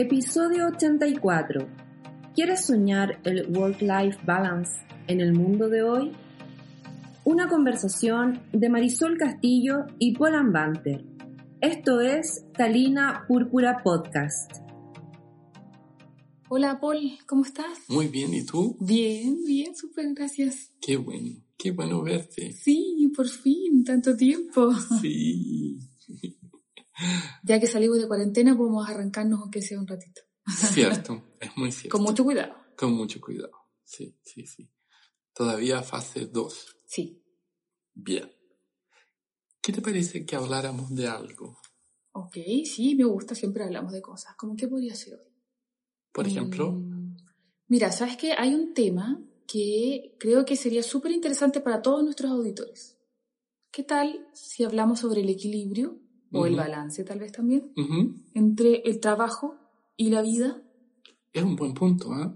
Episodio 84. ¿Quieres soñar el work-life balance en el mundo de hoy? Una conversación de Marisol Castillo y Paul Ambanter. Esto es Talina Púrpura Podcast. Hola Paul, ¿cómo estás? Muy bien, ¿y tú? Bien, bien, súper, gracias. Qué bueno, qué bueno verte. Sí, por fin, tanto tiempo. Sí. Ya que salimos de cuarentena, podemos arrancarnos aunque sea un ratito. Cierto, es muy cierto. Con mucho cuidado. Con mucho cuidado, sí, sí, sí. Todavía fase 2. Sí. Bien. ¿Qué te parece que habláramos de algo? Ok, sí, me gusta, siempre hablamos de cosas. ¿Cómo qué podría ser hoy? Por ejemplo, Mm, Mira, ¿sabes qué? Hay un tema que creo que sería súper interesante para todos nuestros auditores. ¿Qué tal si hablamos sobre el equilibrio o el balance tal vez también entre el trabajo y la vida? es un buen punto, ¿ah?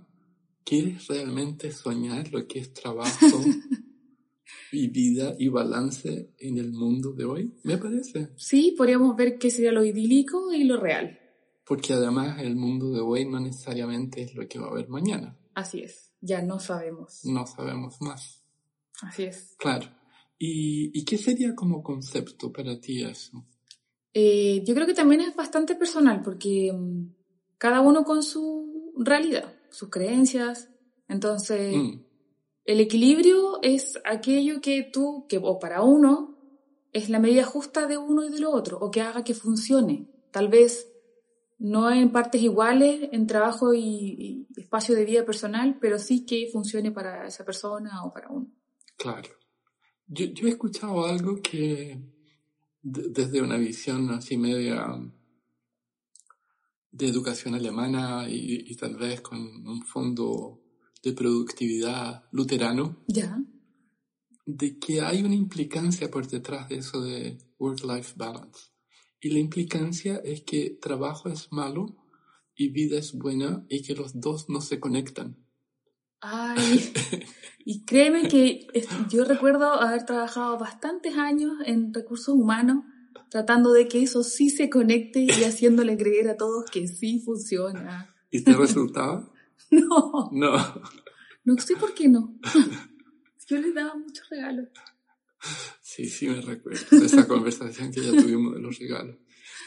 ¿Quieres realmente soñar lo que es trabajo y vida y balance en el mundo de hoy? Me parece. Sí, podríamos ver qué sería lo idílico y lo real. Porque además el mundo de hoy no necesariamente es lo que va a haber mañana. Así es, ya no sabemos. No sabemos más. Así es. Claro. ¿Y, y qué sería como concepto para ti eso? Eh, yo creo que también es bastante personal porque mm, cada uno con su realidad, sus creencias. Entonces, Mm, el equilibrio es aquello que tú, que o para uno, es la medida justa de uno y de lo otro, o que haga que funcione. Tal vez no en partes iguales en trabajo y, y espacio de vida personal, pero sí que funcione para esa persona o para uno. claro. Yo, yo he escuchado algo que de- desde una visión así media de educación alemana y, y tal vez con un fondo de productividad luterano, Ya. de que hay una implicancia por detrás de eso de work-life balance. Y la implicancia es que trabajo es malo y vida es buena y que los dos no se conectan. Ay, y créeme que yo recuerdo haber trabajado bastantes años en recursos humanos tratando de que eso sí se conecte y haciéndole creer a todos que sí funciona. ¿Y te resultaba? No, No. no sé por qué no. Yo les daba muchos regalos. Sí, sí me recuerdo de esa conversación que ya tuvimos de los regalos.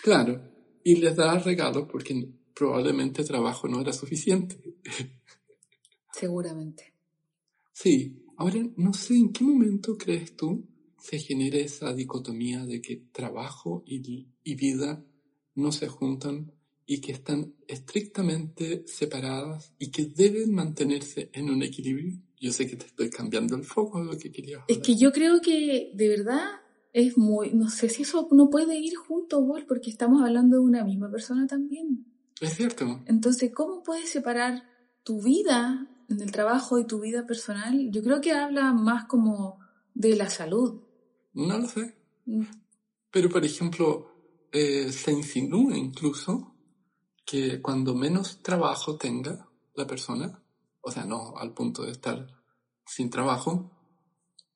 Claro, y les daba regalos porque probablemente trabajo no era suficiente. Seguramente. Sí, ahora no sé en qué momento crees tú se genera esa dicotomía de que trabajo y, y vida no se juntan y que están estrictamente separadas y que deben mantenerse en un equilibrio. Yo sé que te estoy cambiando el foco de lo que quería Es que yo creo que de verdad es muy, no sé si eso no puede ir junto, Wol, porque estamos hablando de una misma persona también. Es cierto. Entonces, ¿cómo puedes separar tu vida en el trabajo y tu vida personal? Yo creo que habla más como de la salud. No lo sé. Mm, Pero, por ejemplo, eh, se insinúa incluso que cuando menos trabajo tenga la persona, o sea, no al punto de estar sin trabajo,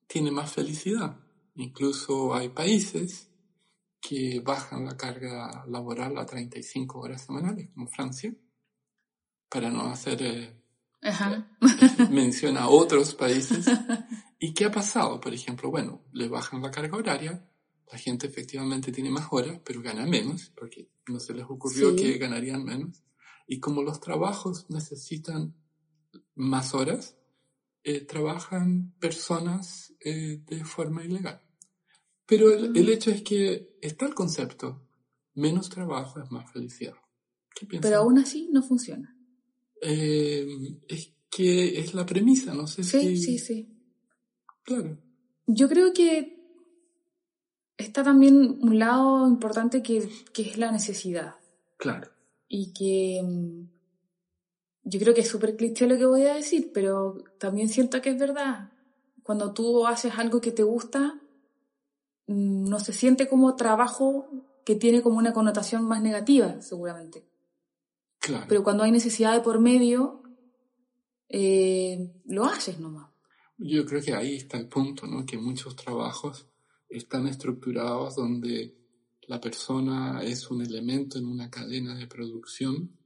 tiene más felicidad. Incluso hay países que bajan la carga laboral a 35 horas semanales, como Francia, para no hacer eh, Ajá. mención a otros países. ¿Y qué ha pasado? Por ejemplo, bueno, le bajan la carga horaria, la gente efectivamente tiene más horas, pero gana menos, porque no se les ocurrió Sí. que ganarían menos. Y como los trabajos necesitan más horas, eh, trabajan personas eh, de forma ilegal. Pero el, el hecho es que está el concepto, menos trabajo es más felicidad. ¿Qué? Pero aún así no funciona. Eh, es que es la premisa, no sé Sí, si... sí, sí. Claro. Yo creo que está también un lado importante que, que es la necesidad. Claro. Y que mm, yo creo que es súper cliché lo que voy a decir, pero también siento que es verdad. Cuando tú haces algo que te gusta, mm, no se siente como trabajo que tiene como una connotación más negativa, seguramente. Claro. Pero cuando hay necesidad de por medio, eh, lo haces nomás. Yo creo que ahí está el punto, ¿no? Que muchos trabajos están estructurados donde la persona es un elemento en una cadena de producción,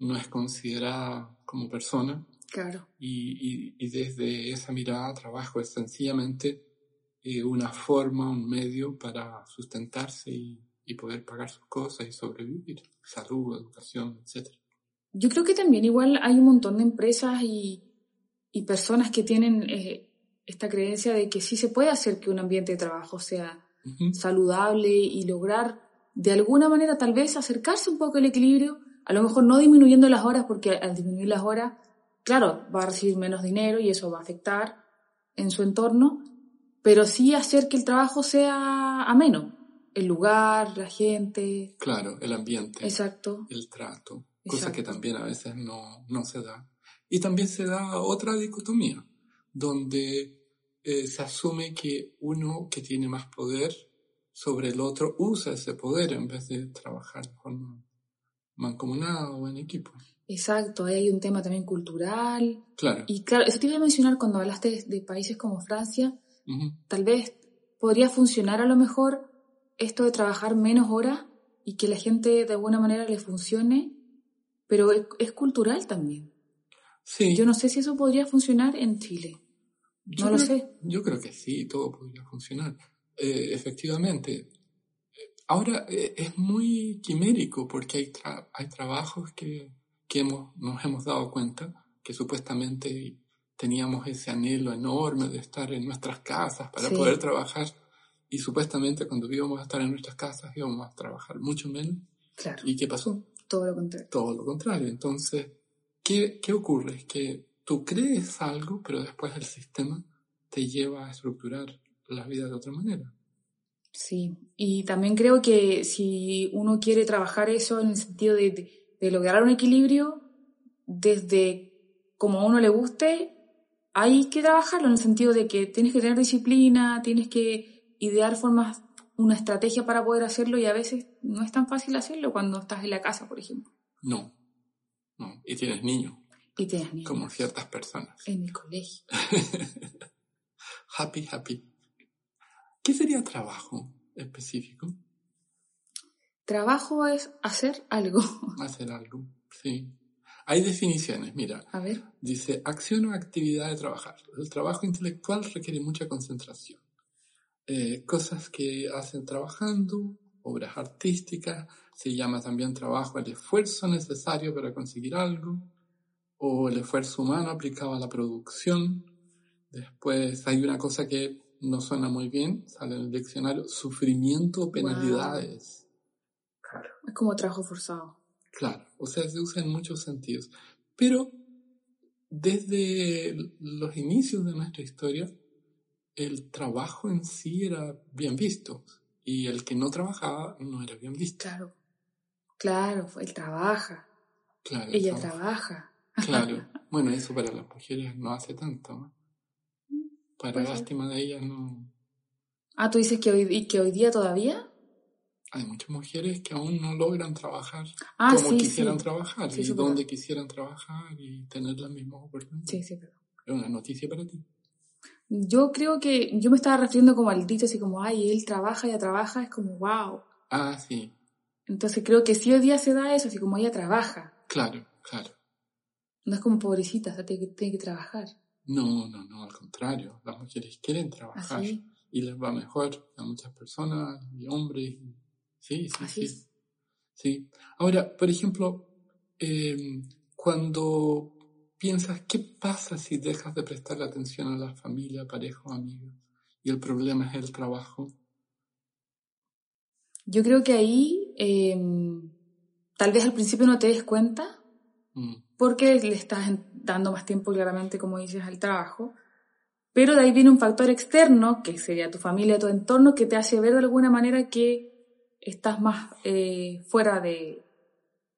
no es considerada como persona. Claro. Y, y, y desde esa mirada trabajo es sencillamente eh, una forma, un medio para sustentarse y, y poder pagar sus cosas y sobrevivir. Salud, educación, etc. Yo creo que también igual hay un montón de empresas y, y personas que tienen eh, esta creencia de que sí se puede hacer que un ambiente de trabajo sea saludable y lograr de alguna manera tal vez acercarse un poco al equilibrio, a lo mejor no disminuyendo las horas porque al disminuir las horas, claro, va a recibir menos dinero y eso va a afectar en su entorno, pero sí hacer que el trabajo sea ameno, el lugar, la gente, Claro, el ambiente. exacto, el trato, cosa que Exacto. también a veces no, no se da. Y también se da otra dicotomía, donde eh, se asume que uno que tiene más poder sobre el otro usa ese poder en vez de trabajar de forma mancomunada o en equipo. exacto, ahí hay un tema también cultural, Claro. y claro, eso te iba a mencionar cuando hablaste de, países como Francia, Ujú. tal vez podría funcionar a lo mejor esto de trabajar menos horas y que la gente de alguna manera le funcione, pero es, es cultural también. Sí, Yo no sé si eso podría funcionar en Chile. yo no lo creo- sé. Yo creo que sí, todo podría funcionar. Eh, efectivamente. Ahora eh, es muy quimérico porque hay, tra- hay trabajos que, que hemos, nos hemos dado cuenta que supuestamente teníamos ese anhelo enorme de estar en nuestras casas para Sí. poder trabajar y supuestamente cuando íbamos a estar en nuestras casas íbamos a trabajar mucho menos. Claro, ¿Y qué pasó? Todo lo contrario. Todo lo contrario. Entonces, ¿qué, qué ocurre? Es que tú crees algo, pero después el sistema te lleva a estructurar la vida de otra manera. Sí, y también creo que si uno quiere trabajar eso en el sentido de, de- de lograr un equilibrio, desde como a uno le guste, hay que trabajarlo en el sentido de que tienes que tener disciplina, tienes que idear formas, una estrategia para poder hacerlo y a veces no es tan fácil hacerlo cuando estás en la casa, por ejemplo, No, no. Y tienes niños, y tienes niños como ciertas personas. en mi colegio. happy, happy. ¿Qué sería trabajo específico? Trabajo es hacer algo. Hacer algo, sí. Hay definiciones, mira. A ver, Dice, acción o actividad de trabajar. El trabajo intelectual requiere mucha concentración. Eh, cosas que hacen trabajando, obras artísticas, se llama también trabajo el esfuerzo necesario para conseguir algo, o el esfuerzo humano aplicado a la producción. Después hay una cosa que no suena muy bien, sale en el diccionario, sufrimiento o penalidades. es como trabajo forzado. Claro, o sea, se usa en muchos sentidos. Pero desde los inicios de nuestra historia, el trabajo en sí era bien visto y el que no trabajaba no era bien visto. Claro, claro, él trabaja, Claro, ella trabaja. Claro, bueno, eso para las mujeres no hace tanto. ¿no? Para Puede ser. lástima de ellas no. Ah, tú dices que hoy, y que hoy día todavía. Hay muchas mujeres que aún no logran trabajar Ah, como sí, quisieran sí. trabajar y donde quisieran trabajar y tener las mismas oportunidades. Sí, sí, pero. Es una noticia para ti. Yo creo que yo me estaba refiriendo como al dicho, así como, ay, él trabaja, ella trabaja, es como, wow. Ah, sí, Entonces creo que sí hoy día se da eso, así como ella trabaja. claro, claro. No es como pobrecita, o sea, tiene que, tiene que trabajar. No, no, no, al contrario. Las mujeres quieren trabajar Así, y les va mejor a muchas personas y hombres. Sí, sí, así sí. es. sí. Ahora, por ejemplo, eh, cuando piensas, ¿qué pasa si dejas de prestarle atención a la familia, pareja o amigos? Y el problema es el trabajo. Yo creo que ahí, eh, tal vez al principio no te des cuenta, Mm, porque le estás dando más tiempo claramente, como dices, al trabajo. Pero de ahí viene un factor externo, que sería tu familia, tu entorno, que te hace ver de alguna manera que estás más eh, fuera de,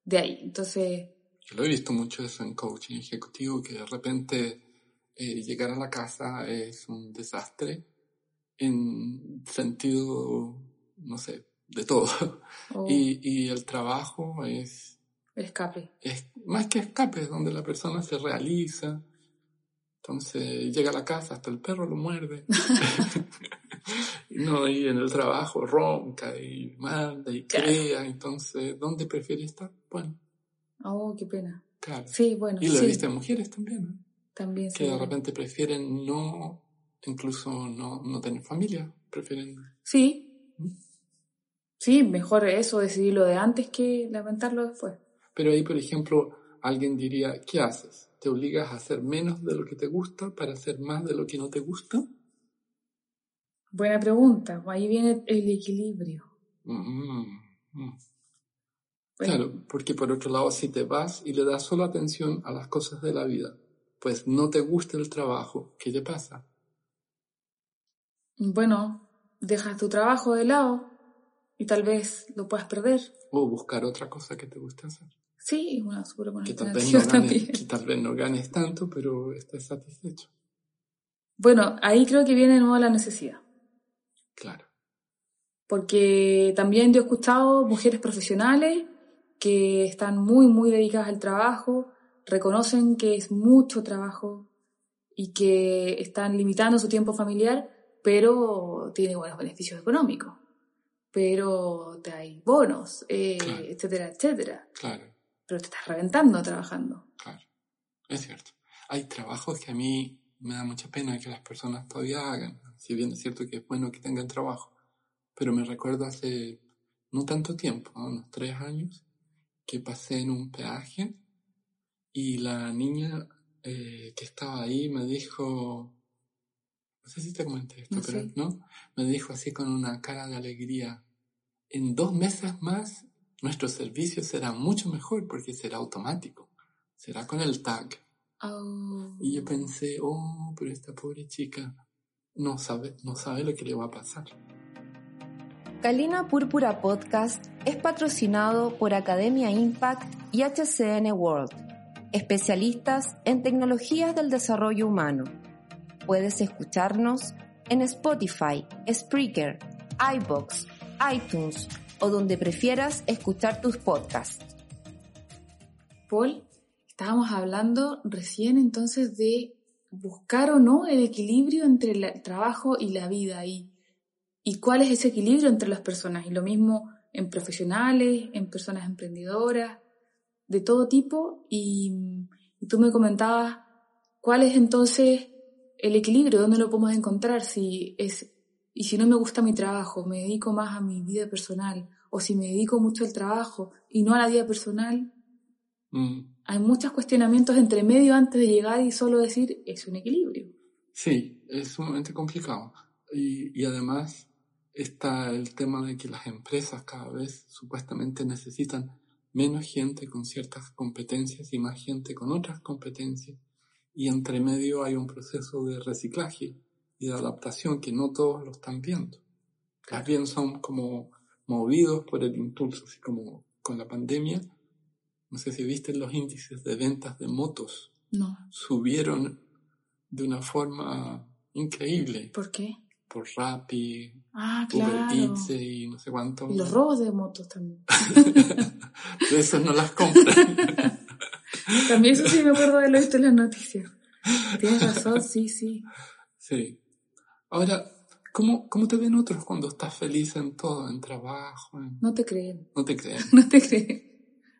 de ahí. Entonces, Yo lo he visto mucho eso en coaching ejecutivo, que de repente eh, llegar a la casa es un desastre en sentido, no sé, de todo. Y, y el trabajo es, el escape. es más que escape, es donde la persona se realiza. Entonces llega a la casa, hasta el perro lo muerde. no, y en el trabajo ronca y manda y Claro. crea. Entonces, ¿dónde prefiere estar? Bueno, Oh, qué pena. claro. Sí, bueno, Y lo he sí, visto en mujeres también, ¿no? también que de repente prefieren no, incluso no, no tener familia, prefieren... Sí. ¿Mm? Sí, mejor eso, decidirlo de antes que lamentarlo después. Pero ahí, por ejemplo, alguien diría, ¿qué haces? ¿Te obligas a hacer menos de lo que te gusta para hacer más de lo que no te gusta? Buena pregunta. Ahí viene el equilibrio. Mm, mm. Claro, porque por otro lado, si te vas y le das solo atención a las cosas de la vida, pues no te gusta el trabajo, ¿qué te pasa? Bueno, dejas tu trabajo de lado y tal vez lo puedas perder. O buscar otra cosa que te guste hacer. Sí, es una súper buena Que tal, vez no ganes, también. que tal vez no ganes tanto, pero estés satisfecho. Bueno, ahí creo que viene de nuevo la necesidad. Claro. Porque también yo he escuchado mujeres profesionales que están muy, muy dedicadas al trabajo, reconocen que es mucho trabajo y que están limitando su tiempo familiar, pero tiene buenos beneficios económicos. Pero te hay bonos, eh, Claro. etcétera, etcétera. Claro. Pero te estás reventando trabajando. Claro, es cierto. Hay trabajos que a mí me da mucha pena que las personas todavía hagan, si bien es cierto que es bueno que tengan trabajo, pero me recuerdo hace no tanto tiempo, ¿no? unos tres años, que pasé en un peaje y la niña eh, que estaba ahí me dijo, no sé si te comenté esto, No pero sé. no, me dijo así con una cara de alegría, en dos meses más nuestro servicio será mucho mejor porque será automático, será con el tag. Oh. Y yo pensé, oh, pero esta pobre chica no sabe, no sabe lo que le va a pasar. Calina Púrpura Podcast es patrocinado por Academia Impact y HCN World, especialistas en tecnologías del desarrollo humano. Puedes escucharnos en Spotify, Spreaker, iBox, iTunes o donde prefieras escuchar tus podcasts. Paul, estábamos hablando recién entonces de buscar o no el equilibrio entre el trabajo y la vida y, y cuál es ese equilibrio entre las personas. Y lo mismo en profesionales, en personas emprendedoras, de todo tipo. Y, y tú me comentabas cuál es entonces el equilibrio, dónde lo podemos encontrar, si es, y si no me gusta mi trabajo, me dedico más a mi vida personal, o si me dedico mucho al trabajo y no a la vida personal, Mm, hay muchos cuestionamientos entre medio antes de llegar y solo decir es un equilibrio. Sí, es sumamente complicado. Y, y además está el tema de que las empresas cada vez supuestamente necesitan menos gente con ciertas competencias y más gente con otras competencias. Y entre medio hay un proceso de reciclaje y de adaptación que no todos lo están viendo. Más bien son como movidos por el impulso, así como con la pandemia. No sé si viste los índices de ventas de motos No. subieron de una forma increíble ¿Por qué? Por Rappi, Ah, Uber claro. Eats y no sé cuánto. Y los robos de motos también. de no las compran. También eso sí me acuerdo de lo visto en las noticias. Tienes razón, sí, sí. sí. Ahora, ¿cómo, ¿cómo te ven otros cuando estás feliz en todo, en trabajo? en- No te creen, No te creen. no te creen.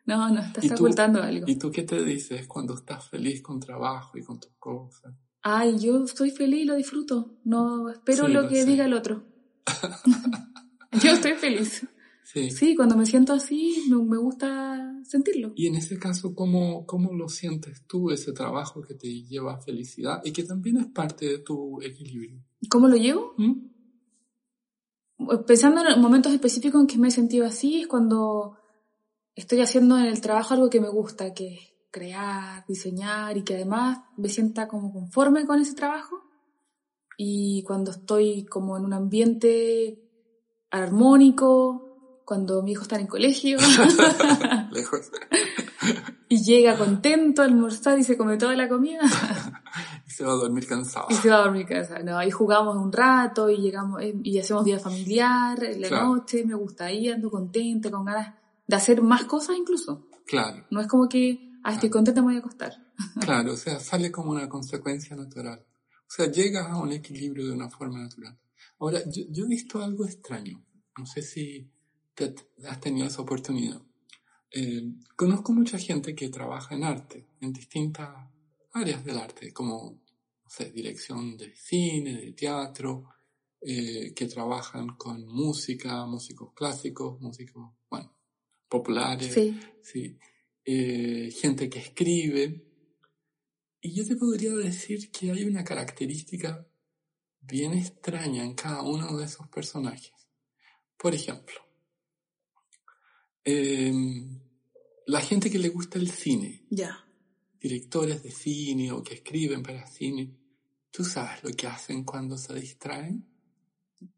No, no, estás ocultando algo. ¿Y tú qué te dices cuando estás feliz con trabajo y con tus cosas? Ay, yo estoy feliz, lo disfruto. No espero Sí, lo que sé. diga el otro. yo estoy feliz. Sí. Sí, cuando me siento así, me, me gusta sentirlo. Y en ese caso, ¿cómo, ¿cómo lo sientes tú, ese trabajo que te lleva a felicidad y que también es parte de tu equilibrio? ¿Cómo lo llevo? ¿Mm? Pensando en momentos específicos en que me he sentido así, es cuando estoy haciendo en el trabajo algo que me gusta, que crear, diseñar y que además me sienta como conforme con ese trabajo. Y cuando estoy como en un ambiente armónico, cuando mi hijo está en el colegio, Lejos. y llega contento a almorzar y se come toda la comida. y se va a dormir cansado. y se va a dormir cansado. No, ahí jugamos un rato y llegamos eh, y hacemos día familiar en la Claro. noche, me gusta ahí, ando contenta, con ganas de hacer más cosas incluso. Claro, No es como que, ah, estoy contenta, me voy a acostar. claro, o sea, sale como una consecuencia natural. O sea, llegas a un equilibrio de una forma natural. Ahora, yo, yo he visto algo extraño. No sé si te has tenido esa oportunidad. Eh, conozco mucha gente que trabaja en arte, en distintas áreas del arte, como, no sé, dirección de cine, de teatro, eh, que trabajan con música, músicos clásicos, músicos, bueno, populares. Sí. Sí. Eh, gente que escribe. Y yo te podría decir que hay una característica bien extraña en cada uno de esos personajes. Por ejemplo, em, la gente que le gusta el cine, Ya. directores de cine o que escriben para cine, ¿tú sabes lo que hacen cuando se distraen?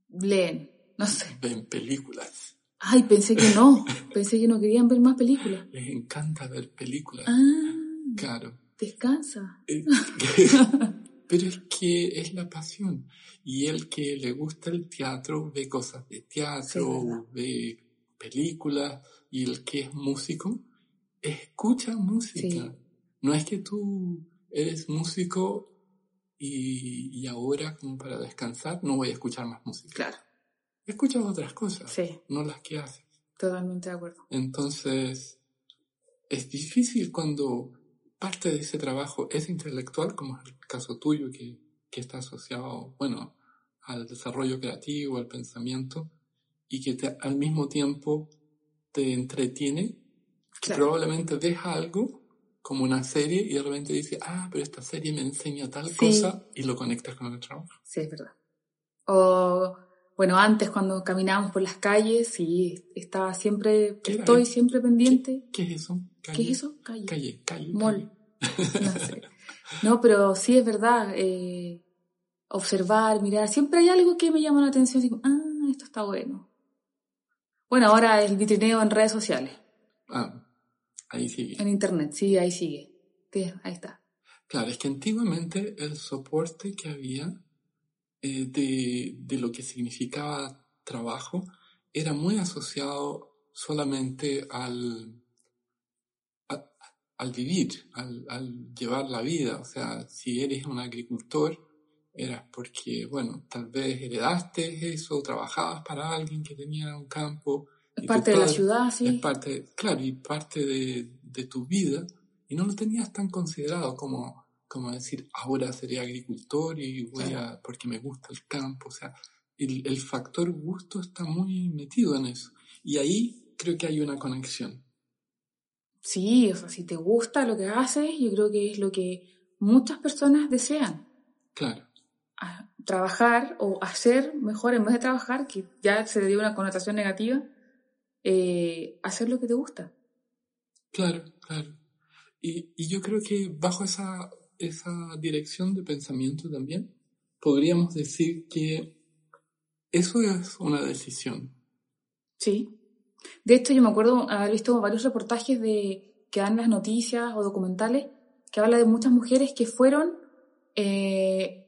Leen, no sé. Ven películas. Ay, pensé que no. Pensé que no querían ver más películas. Les encanta ver películas. Ah, Claro. descansa. Eh, Pero es que es la pasión. Y el que le gusta el teatro ve cosas de teatro, ve películas. Y el que es músico, escucha música. Sí. No es que tú eres músico y, y ahora, como para descansar, no voy a escuchar más música. Claro. Escuchas otras cosas, Sí, no las que haces. totalmente de acuerdo. Entonces, es difícil cuando parte de ese trabajo es intelectual, como es el caso tuyo, que, que está asociado, bueno, al desarrollo creativo, al pensamiento, y que te- al mismo tiempo te entretiene, que Claro. probablemente deja algo como una serie y de repente dice, ah, pero esta serie me enseña tal Sí. cosa y lo conectas con el trabajo. Sí, es verdad. O, bueno, antes cuando caminábamos por las calles, sí, estaba siempre, ¿Qué era estoy siempre pendiente. ¿Qué es eso? ¿Qué es eso? Calle. Calle, calle. Mall. calle. No sé. No, pero sí es verdad. eh, observar, mirar. Siempre hay algo que me llama la atención. Como, ah, esto está bueno. Bueno, ahora el vitrineo en redes sociales, Ah, ahí sigue. en internet. Sí, ahí sigue. Sí, ahí está. Claro, es que antiguamente el soporte que había eh, de, de lo que significaba trabajo era muy asociado solamente al, a- al vivir, al, al llevar la vida. O sea, si eres un agricultor, eras porque, bueno, tal vez heredaste eso, trabajabas para alguien que tenía un campo. Es parte de la ciudad, es sí. parte, claro, y parte de, de tu vida, y no lo tenías tan considerado como, como decir, ahora seré agricultor y voy a, porque me gusta el campo, o sea, el, el factor gusto está muy metido en eso, y ahí creo que hay una conexión. Sí, o sea, si te gusta lo que haces, yo creo que es lo que muchas personas desean. Claro, a- trabajar o hacer mejor en vez de trabajar, que ya se le dio una connotación negativa, eh, hacer lo que te gusta. claro, claro. Y, y yo creo que bajo esa, esa dirección de pensamiento también, podríamos decir que eso es una decisión. Sí. De hecho, yo me acuerdo haber visto varios reportajes de que dan las noticias o documentales que habla de muchas mujeres que fueron eh,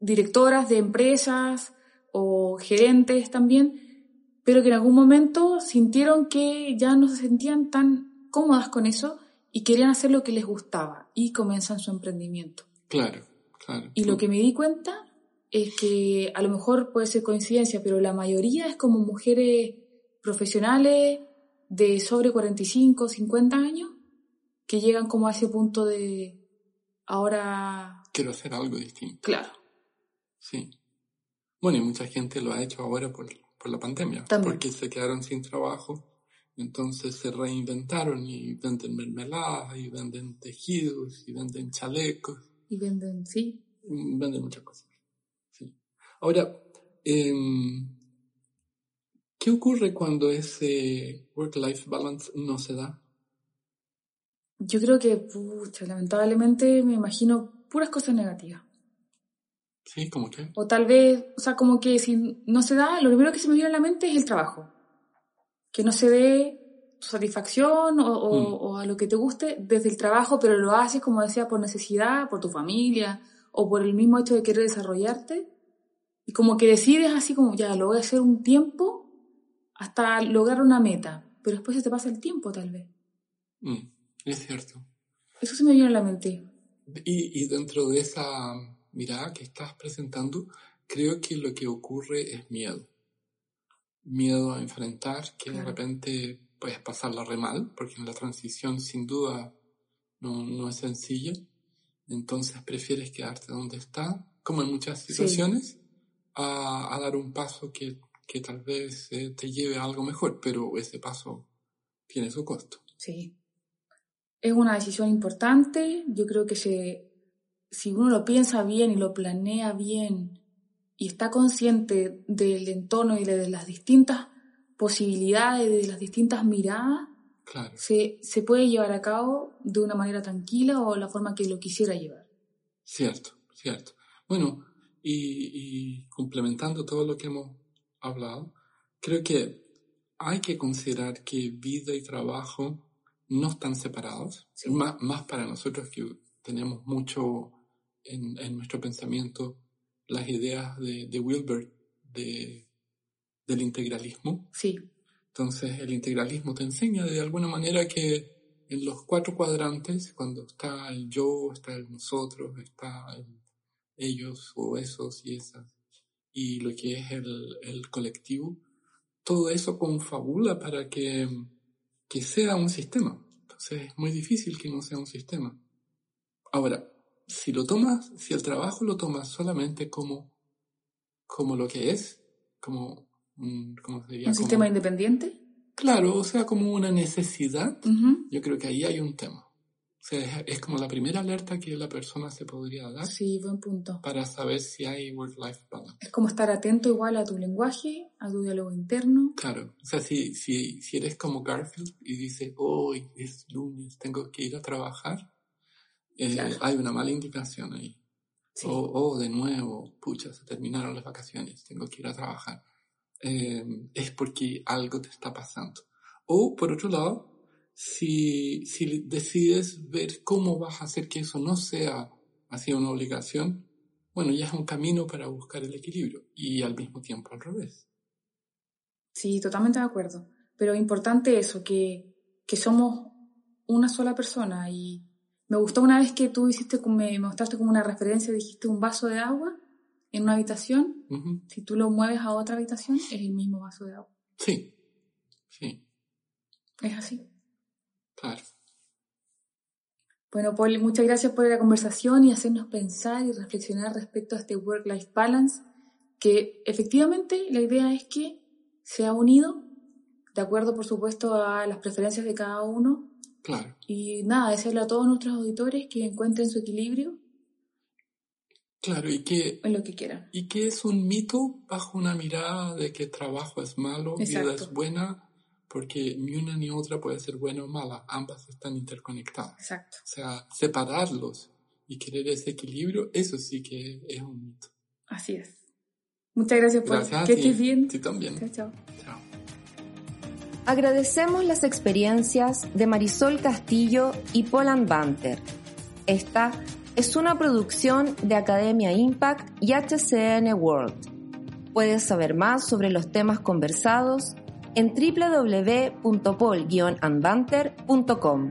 directoras de empresas o gerentes también, pero que en algún momento sintieron que ya no se sentían tan cómodas con eso y querían hacer lo que les gustaba y comienzan su emprendimiento. Claro, claro. Y lo que me di cuenta es que a lo mejor puede ser coincidencia, pero la mayoría es como mujeres profesionales de sobre 45, 50 años que llegan como a ese punto de ahora, Quiero hacer algo distinto. claro, Sí. Bueno, y mucha gente lo ha hecho ahora por, por la pandemia, También. porque se quedaron sin trabajo, entonces se reinventaron y venden mermeladas, y venden tejidos, y venden chalecos, y venden, sí. y venden muchas cosas. Sí. Ahora, em, ¿qué ocurre cuando ese work-life balance no se da? Yo creo que, pucha, lamentablemente me imagino puras cosas negativas. ¿Sí? ¿Cómo que? O tal vez, o sea, como que si no se da, lo primero que se me viene a la mente es el trabajo. Que no se dé tu satisfacción o, o- Mm. o a lo que te guste desde el trabajo, pero lo haces, como decía, por necesidad, por tu familia o por el mismo hecho de querer desarrollarte. Y como que decides así como, ya, lo voy a hacer un tiempo hasta lograr una meta, pero después se te pasa el tiempo tal vez. Mm, es cierto. Eso se me viene a la mente. Y, y dentro de esa mirada que estás presentando, creo que lo que ocurre es miedo. Miedo a enfrentar, que de repente puedes pasarla re mal, porque en la transición sin duda no, no es sencilla. Entonces prefieres quedarte donde está, como en muchas situaciones, a, a dar un paso que, que tal vez eh, te lleve a algo mejor, pero ese paso tiene su costo. Sí. Es una decisión importante. Yo creo que se, si uno lo piensa bien y lo planea bien y está consciente del entorno y de las distintas posibilidades, de las distintas miradas, Claro. se, se puede llevar a cabo de una manera tranquila o la forma que lo quisiera llevar. Cierto, cierto. Bueno, y, y complementando todo lo que hemos hablado, creo que hay que considerar que vida y trabajo no están separados, Sí. más, más para nosotros que tenemos mucho en, en nuestro pensamiento las ideas de, de Wilbert de, del integralismo. Sí, Entonces el integralismo te enseña de alguna manera que en los cuatro cuadrantes, cuando está el yo, está el nosotros, está el ellos o esos y esas, y lo que es el, el colectivo, todo eso confabula para que, que sea un sistema. Entonces es muy difícil que no sea un sistema. Ahora, si lo tomas, si el trabajo lo tomas solamente como, como lo que es, como, un- ¿cómo sería? un Como- sistema independiente. Claro, o sea, como una necesidad, Ujú. yo creo que ahí hay un tema. O sea, es, como la primera alerta que la persona se podría dar Sí, buen punto. para saber si hay work-life balance. Es como estar atento igual a tu lenguaje, a tu diálogo interno. Claro, o sea, si, si, si eres como Garfield y dice, hoy es lunes, tengo que ir a trabajar, eh, Claro. hay una mala indicación ahí. Sí. O, o de nuevo, pucha, se terminaron las vacaciones, tengo que ir a trabajar. Eh, es porque algo te está pasando. O, por otro lado, si, si decides ver cómo vas a hacer que eso no sea así una obligación, bueno, ya es un camino para buscar el equilibrio y al mismo tiempo al revés. Sí, totalmente de acuerdo. Pero importante eso, que, que somos una sola persona. Y me gustó una vez que tú hiciste, como- me mostraste como una referencia, dijiste un vaso de agua en una habitación. Si tú lo mueves a otra habitación, es el mismo vaso de agua. Sí, sí, Es así. claro. Bueno, Paul, muchas gracias por la conversación y hacernos pensar y reflexionar respecto a este work-life balance, que efectivamente la idea es que sea unido, de acuerdo, por supuesto, a las preferencias de cada uno. Claro, Y nada, desearle a todos nuestros auditores que encuentren su equilibrio claro, y que, en lo que quieran. y que es un mito bajo una mirada de que trabajo es malo, vida Exacto. es buena, porque ni una ni otra puede ser buena o mala, ambas están interconectadas. Exacto. O sea, separarlos y querer ese equilibrio, eso sí que es un mito. Así es. Muchas gracias, Paul. Gracias que estés bien. Sí, también. Chao, chao. Chao. Agradecemos las experiencias de Marisol Castillo y Polan Banter. Esta es una producción de Academia Impact y HCN World. Puedes saber más sobre los temas conversados en www.pol-anbanter.com.